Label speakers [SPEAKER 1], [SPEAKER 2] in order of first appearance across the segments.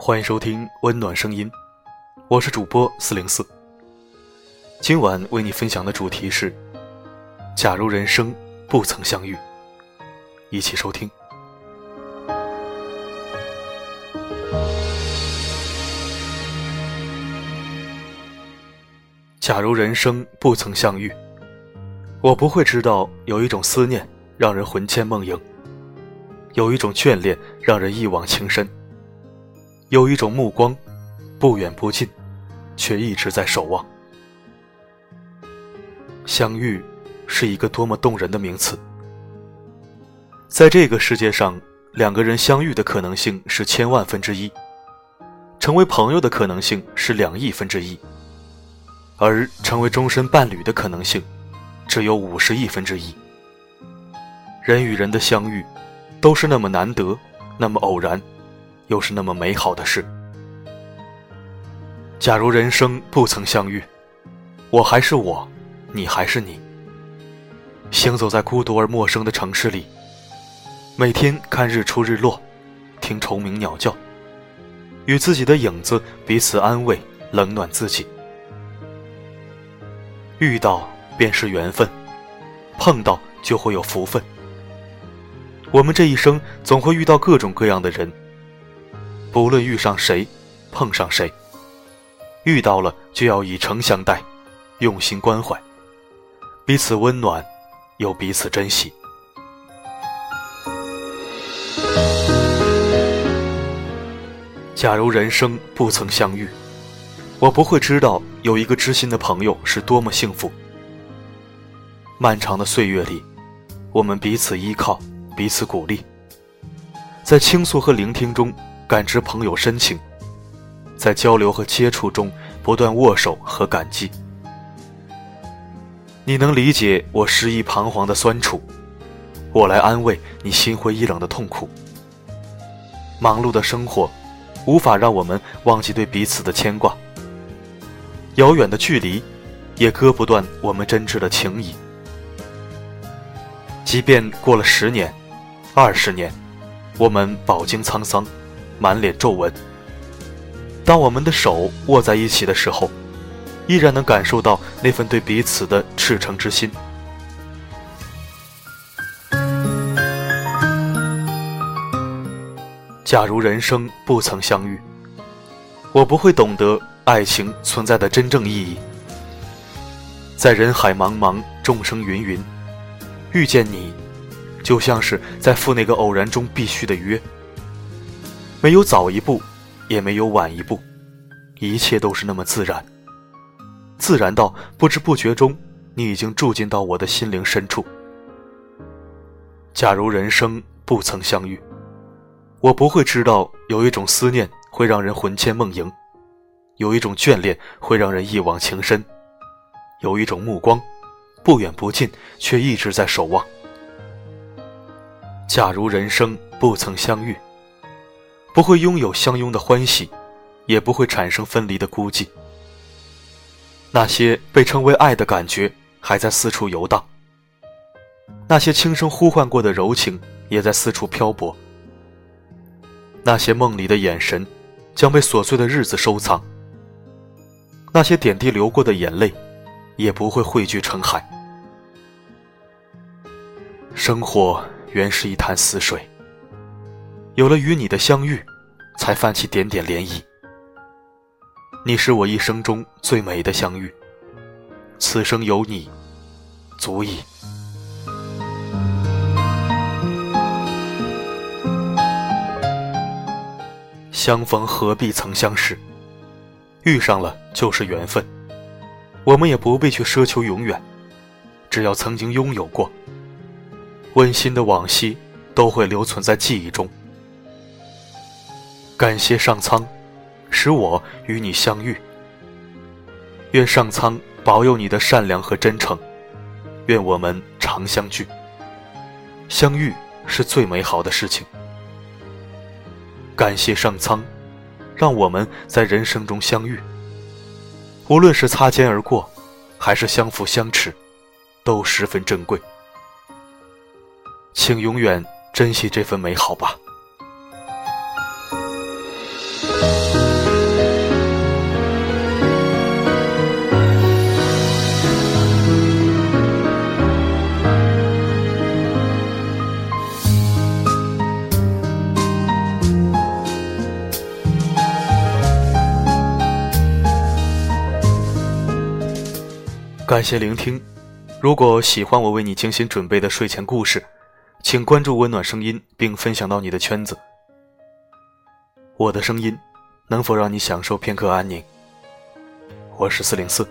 [SPEAKER 1] 欢迎收听温暖声音，我是主播四零四。今晚为你分享的主题是：假如人生不曾相遇，一起收听。假如人生不曾相遇，我不会知道有一种思念让人魂牵梦萦，有一种眷恋让人一往情深，有一种目光不远不近，却一直在守望。相遇是一个多么动人的名词。在这个世界上，两个人相遇的可能性是千万分之一，成为朋友的可能性是两亿分之一。而成为终身伴侣的可能性，只有五十亿分之一。人与人的相遇，都是那么难得，那么偶然，又是那么美好的事。假如人生不曾相遇，我还是我，你还是你。行走在孤独而陌生的城市里，每天看日出日落，听虫鸣鸟叫，与自己的影子彼此安慰，冷暖自己。遇到便是缘分，碰到就会有福分。我们这一生总会遇到各种各样的人，不论遇上谁，碰上谁，遇到了就要以诚相待，用心关怀，彼此温暖，又彼此珍惜。假如人生不曾相遇。我不会知道有一个知心的朋友是多么幸福。漫长的岁月里，我们彼此依靠，彼此鼓励，在倾诉和聆听中感知朋友深情，在交流和接触中不断握手和感激。你能理解我失意彷徨的酸楚，我来安慰你心灰意冷的痛苦。忙碌的生活，无法让我们忘记对彼此的牵挂。遥远的距离，也割不断我们真挚的情谊。即便过了十年、二十年，我们饱经沧桑，满脸皱纹，当我们的手握在一起的时候，依然能感受到那份对彼此的赤诚之心。假如人生不曾相遇，我不会懂得。爱情存在的真正意义，在人海茫茫、众生芸芸，遇见你，就像是在赴那个偶然中必须的约。没有早一步，也没有晚一步，一切都是那么自然，自然到不知不觉中，你已经住进到我的心灵深处。假如人生不曾相遇，我不会知道有一种思念会让人魂牵梦萦。有一种眷恋会让人一往情深，有一种目光，不远不近，却一直在守望。假如人生不曾相遇，不会拥有相拥的欢喜，也不会产生分离的孤寂。那些被称为爱的感觉还在四处游荡，那些轻声呼唤过的柔情也在四处漂泊。那些梦里的眼神，将被琐碎的日子收藏。那些点滴流过的眼泪，也不会汇聚成海。生活原是一潭死水，有了与你的相遇，才泛起点点涟漪。你是我一生中最美的相遇，此生有你，足矣。相逢何必曾相识。遇上了就是缘分，我们也不必去奢求永远，只要曾经拥有过，温馨的往昔都会留存在记忆中。感谢上苍，使我与你相遇。愿上苍保佑你的善良和真诚，愿我们常相聚。相遇是最美好的事情。感谢上苍。让我们在人生中相遇，无论是擦肩而过，还是相扶相持，都十分珍贵。请永远珍惜这份美好吧。感谢聆听。如果喜欢我为你精心准备的睡前故事，请关注温暖声音，并分享到你的圈子。我的声音能否让你享受片刻安宁？我是四零四，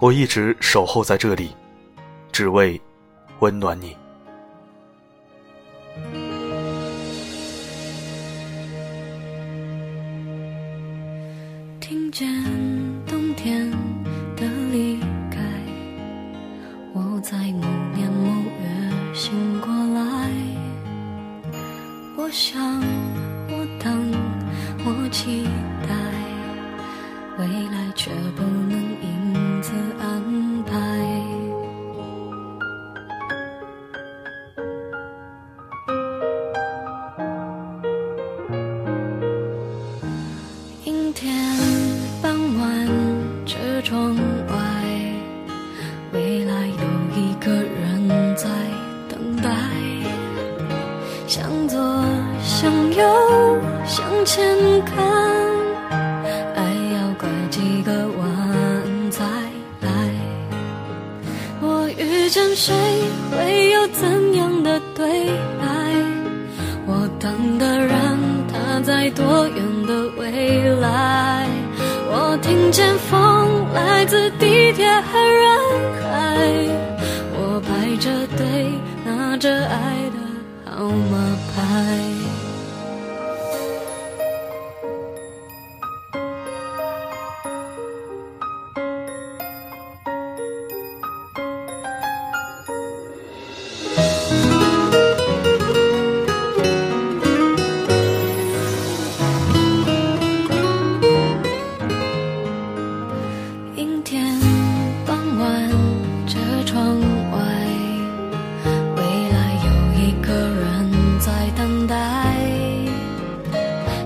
[SPEAKER 1] 我一直守候在这里，只为温暖你。
[SPEAKER 2] 听见冬天多远的未来？我听见风来自地铁和人海，我排着队拿着爱的号码牌。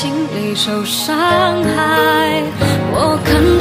[SPEAKER 2] 心里受伤害。我看